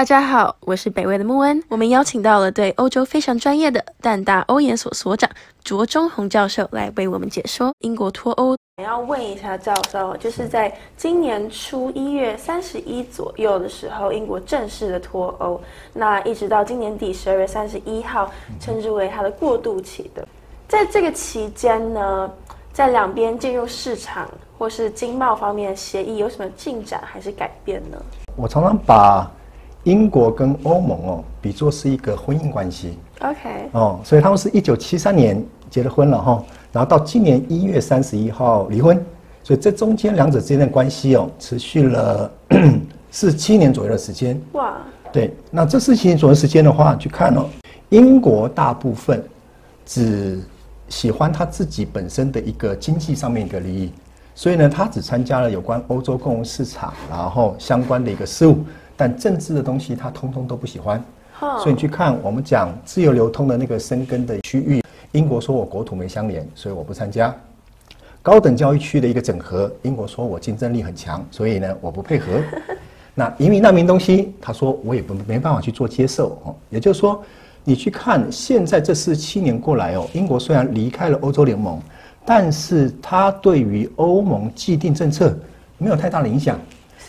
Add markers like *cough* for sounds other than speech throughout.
大家好，我是北魏的穆恩。我们邀请到了对欧洲非常专业的淡大欧研所所长卓中宏教授来为我们解说英国脱欧。要问一下教授，就是在今年初一月三十一左右的时候，英国正式的脱欧，那一直到今年底十二月三十一号，称之为它的过渡期的。在这个期间呢，在两边进入市场或是经贸方面的协议有什么进展还是改变呢？我常常把英国跟欧盟哦比作是一个婚姻关系。OK，哦，所以他们是一九七三年结了婚了哈，然后到今年一月三十一号离婚，所以这中间两者之间的关系哦，持续了 *clears throat* 四七年左右的时间。哇，对，那这四七年左右的时间的话，去看哦，英国大部分只喜欢他自己本身的一个经济上面一个利益，所以呢，他只参加了有关欧洲共同市场，然后相关的一个事务，但政治的东西他通通都不喜欢。所以你去看我们讲自由流通的那个生根的区域，英国说我国土没相连，所以我不参加。高等教育区的一个整合，英国说我竞争力很强，所以呢我不配合。*laughs* 那移民难民东西，他说我也不没办法去做接受哦。也就是说，你去看现在这四七年过来哦，英国虽然离开了欧洲联盟，但是它对于欧盟既定政策没有太大的影响。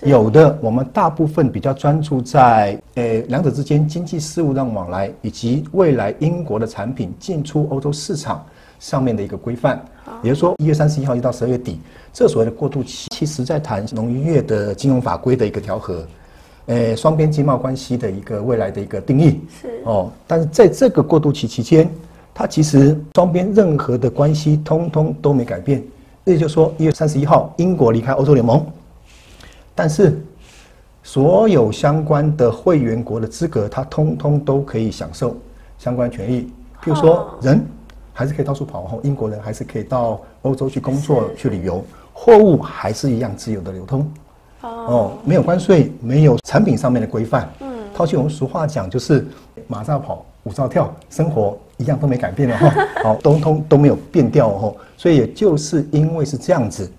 有的，我们大部分比较专注在呃两者之间经济事务上往来，以及未来英国的产品进出欧洲市场上面的一个规范。也就是说，一月三十一号一到十二月底，这所谓的过渡期，其实在谈农渔业的金融法规的一个调和，呃，双边经贸关系的一个未来的一个定义。是哦，但是在这个过渡期期间，它其实双边任何的关系通通都没改变。也就是说，一月三十一号，英国离开欧洲联盟，但是所有相关的会员国的资格，它通通都可以享受相关权益。譬如说，人还是可以到处跑，后，英国人还是可以到欧洲去工作、去旅游，货物还是一样自由的流通。哦，没有关税，没有产品上面的规范。嗯，套句我们俗话讲，就是马照跑，舞照跳，生活一样都没改变了哈。好，*laughs* 通通都没有变掉哦。所以也就是因为是这样子，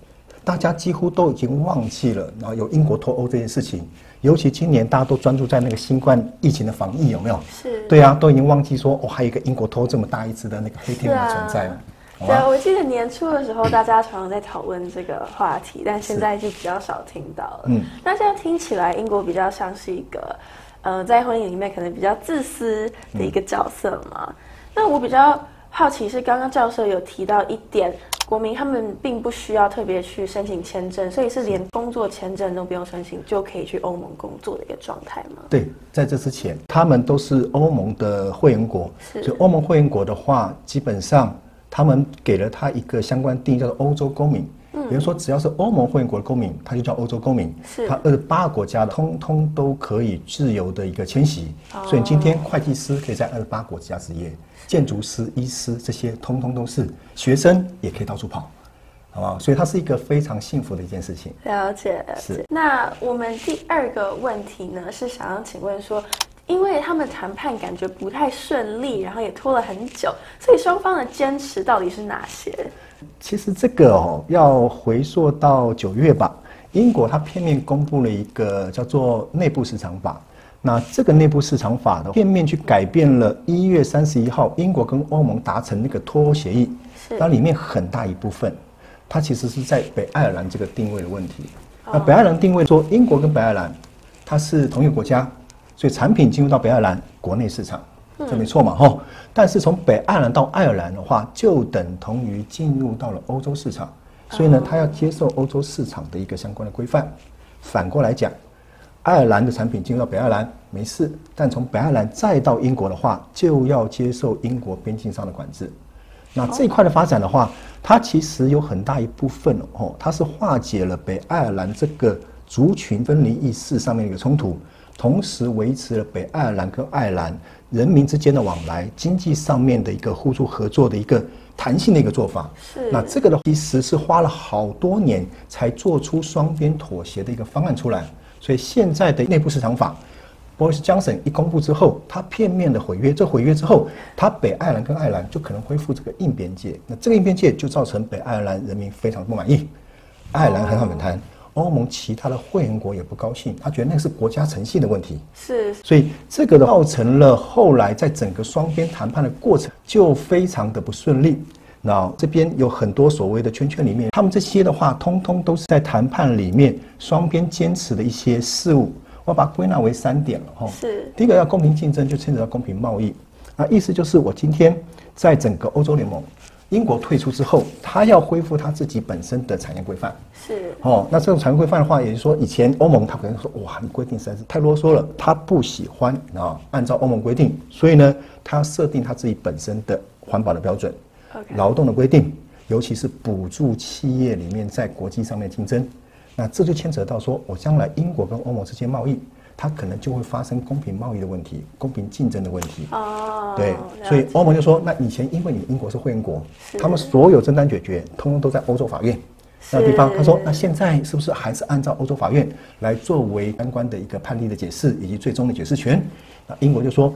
大家几乎都已经忘记了，然后有英国脱欧这件事情。尤其今年大家都专注在那个新冠疫情的防疫，有没有？是对啊，都已经忘记说哦，还有一个英国脱这么大一只的那个黑天鹅存在了。对，吗？我记得年初的时候，大家常常在讨论这个话题，但现在就比较少听到了。嗯那这样听起来，英国比较像是一个，呃，在婚姻里面可能比较自私的一个角色嘛。那我比较好奇是，刚刚教授有提到一点，国民他们并不需要特别去申请签证，所以是连工作签证都不用申请就可以去欧盟工作的一个状态吗？对，在这之前，他们都是欧盟的会员国，是所以欧盟会员国的话，基本上他们给了他一个相关定义，叫做欧洲公民。嗯，比如说，只要是欧盟会员国的公民，他就叫欧洲公民。是他二十八个国家的，通通都可以自由的一个迁徙。哦所以今天会计师可以在二十八国家执业，建筑师、医师这些通通都是，学生也可以到处跑，好不好？所以它是一个非常幸福的一件事情。了解，了解是。那我们第二个问题呢，是想要请问说，因为他们谈判感觉不太顺利，然后也拖了很久，所以双方的坚持到底是哪些？其实这个哦，要回溯到九月吧。英国它片面公布了一个叫做内部市场法。那这个内部市场法的片面去改变了一月三十一号英国跟欧盟达成那个脱欧协议，是那里面很大一部分，它其实是在北爱尔兰这个定位的问题。那北爱尔兰定位说，英国跟北爱尔兰它是同一个国家，所以产品进入到北爱尔兰国内市场，这没错嘛哈。但是从北爱尔兰到爱尔兰的话，就等同于进入到了欧洲市场，所以呢，它要接受欧洲市场的一个相关的规范。反过来讲，爱尔兰的产品进入到北爱尔兰没事，但从北爱尔兰再到英国的话，就要接受英国边境上的管制。那这一块的发展的话，它其实有很大一部分哦，它是化解了北爱尔兰这个族群分离意识上面的一个冲突，同时维持了北爱尔兰跟爱尔兰人民之间的往来、经济上面的一个互助合作的一个弹性的一个做法。是那这个的其实是花了好多年才做出双边妥协的一个方案出来，所以现在的内部市场法。Boris Johnson 一公布之后，他片面的毁约，这毁约之后，他北爱尔兰跟爱尔兰就可能恢复这个硬边界，那这个硬边界就造成北爱尔兰人民非常不满意，爱尔兰很好反弹，欧盟其他的会员国也不高兴，他觉得那个是国家诚信的问题。是，所以这个造成了后来在整个双边谈判的过程就非常的不顺利。那这边有很多所谓的圈圈里面，他们这些的话，通通都是在谈判里面双边坚持的一些事物。我把它归纳为三点了哈。是。第一个要公平竞争，就牵扯到公平贸易。那意思就是我今天在整个欧洲联盟，英国退出之后，他要恢复他自己本身的产业规范。是。哦，那这种产业规范的话，也就是说，以前欧盟他可能说，哇，你规定实在是太啰嗦了，他不喜欢啊，按照欧盟规定，所以呢，他设定他自己本身的环保的标准。劳动的规定，尤其是补助企业里面在国际上面竞争，那这就牵扯到说，我将来英国跟欧盟之间贸易，它可能就会发生公平贸易的问题、公平竞争的问题。哦，对，所以欧盟就说，那以前因为你英国是会员国，他们所有争端解决，通通都在欧洲法院那地方。他说，那现在是不是还是按照欧洲法院来作为相关的一个判例的解释以及最终的解释权？那英国就说。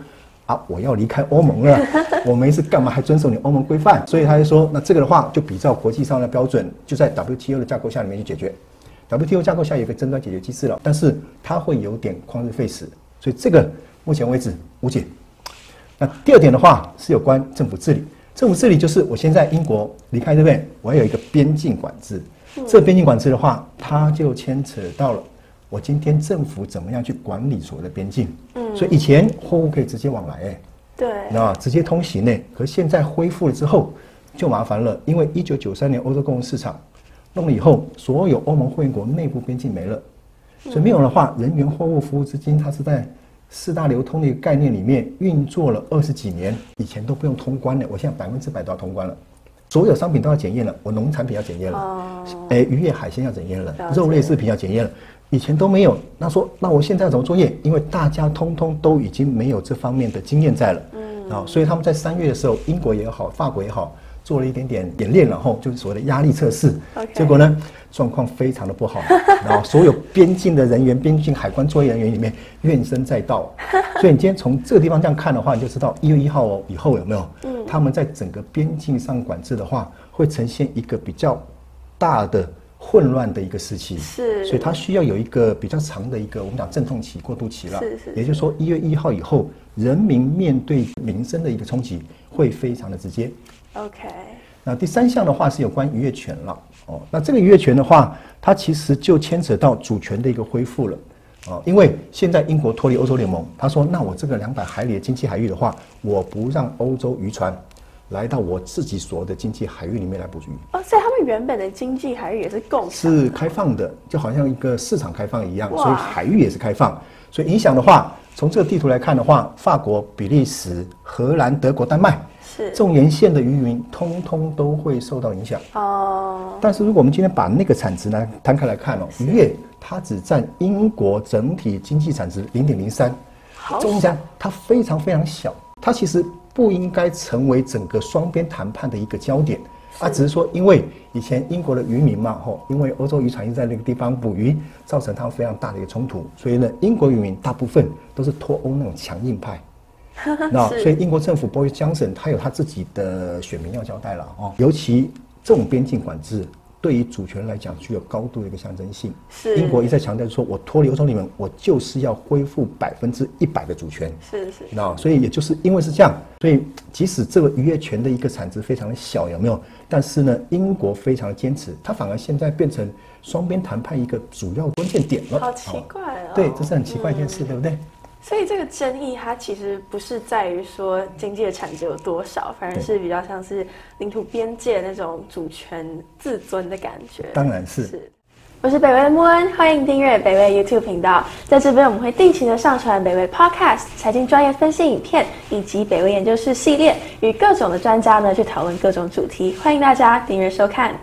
啊，我要离开欧盟了，*laughs* 我没事干嘛还遵守你欧盟规范？所以他就说，那这个的话就比照国际上的标准，就在 WTO 的架构下里面去解决。WTO 架构下有一个争端解决机制了，但是它会有点旷日费时，所以这个目前为止无解。那第二点的话是有关政府治理，政府治理就是我现在英国离开这边，我要有一个边境管制。这边境管制的话，它就牵扯到了。我今天政府怎么样去管理所谓的边境？嗯，所以以前货物可以直接往来，哎，对，那直接通行呢。可是现在恢复了之后，就麻烦了，因为一九九三年欧洲共同市场弄了以后，所有欧盟会员国内部边境没了，所以没有的话，人员、货物、服务资金，它是在四大流通的一个概念里面运作了二十几年，以前都不用通关的，我现在百分之百都要通关了。所有商品都要检验了，我农产品要检验了，哎，渔业海鲜要检验了，肉类制品要检验了，以前都没有。那说，那我现在要怎么作业？因为大家通通都已经没有这方面的经验在了，嗯，啊，所以他们在三月的时候，英国也好，法国也好，做了一点点演练，然后就是所谓的压力测试，结果呢，状况非常的不好，然后所有边境的人员、边境海关作业人员里面怨声载道，所以你今天从这个地方这样看的话，你就知道一月一号以后有没有？他们在整个边境上管制的话，会呈现一个比较大的混乱的一个时期。是，所以它需要有一个比较长的一个我们讲阵痛期、过渡期了。是是。也就是说，一月一号以后，人民面对民生的一个冲击会非常的直接。OK。那第三项的话是有关渔业权了。哦，那这个渔业权的话，它其实就牵扯到主权的一个恢复了。哦，因为现在英国脱离欧洲联盟，他说：“那我这个两百海里的经济海域的话，我不让欧洲渔船来到我自己所的经济海域里面来捕鱼。”哦，所以他们原本的经济海域也是共是开放的，就好像一个市场开放一样，所以海域也是开放。所以影响的话，从这个地图来看的话，法国、比利时、荷兰、德国、丹麦是这种沿线的渔民，通通都会受到影响。哦，但是如果我们今天把那个产值呢摊开来看哦，渔业。它只占英国整体经济产值零点零三，中间它非常非常小，它其实不应该成为整个双边谈判的一个焦点，啊，只是说因为以前英国的渔民嘛，吼，因为欧洲渔船一直在那个地方捕鱼，造成他们非常大的一个冲突，所以呢，英国渔民大部分都是脱欧那种强硬派，*laughs* 那所以英国政府波伊江省他有他自己的选民要交代了哦，尤其这种边境管制。对于主权来讲，具有高度的一个象征性。是英国一再强调说，我脱离欧洲联盟，我就是要恢复百分之一百的主权。是是。那所以也就是因为是这样，所以即使这个渔业权的一个产值非常的小，有没有？但是呢，英国非常的坚持，它反而现在变成双边谈判一个主要关键点了。好奇怪哦。对，这是很奇怪一件事，对不对？所以这个争议，它其实不是在于说经济的产值有多少，反而是比较像是领土边界那种主权自尊的感觉。当然是。是，我是北威的莫恩，欢迎订阅北威 YouTube 频道。在这边，我们会定期的上传北威 Podcast 财经专业分析影片，以及北威研究室系列，与各种的专家呢去讨论各种主题。欢迎大家订阅收看。